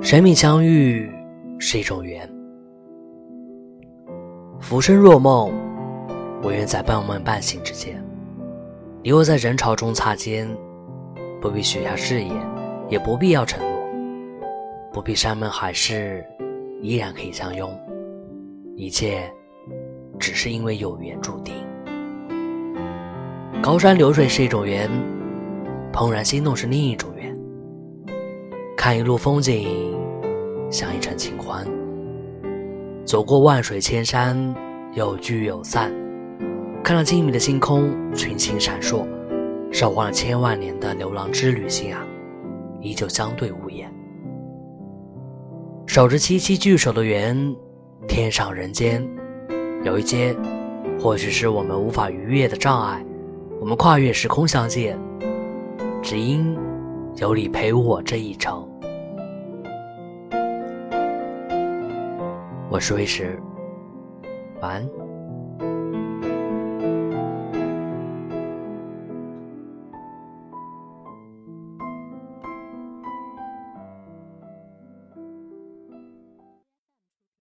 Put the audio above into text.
生命相遇是一种缘，浮生若梦，我愿在半梦半醒之间。你我在人潮中擦肩，不必许下誓言，也不必要承诺，不必山盟海誓，依然可以相拥。一切，只是因为有缘注定。高山流水是一种缘，怦然心动是另一种缘。看一路风景，像一程清欢。走过万水千山，有聚有散。看到静谧的星空，群星闪烁。守望了千万年的牛郎织女星啊，依旧相对无言。守着七七聚首的缘，天上人间，有一些，或许是我们无法逾越的障碍。我们跨越时空相见，只因有你陪我这一程。我是魏石，晚安。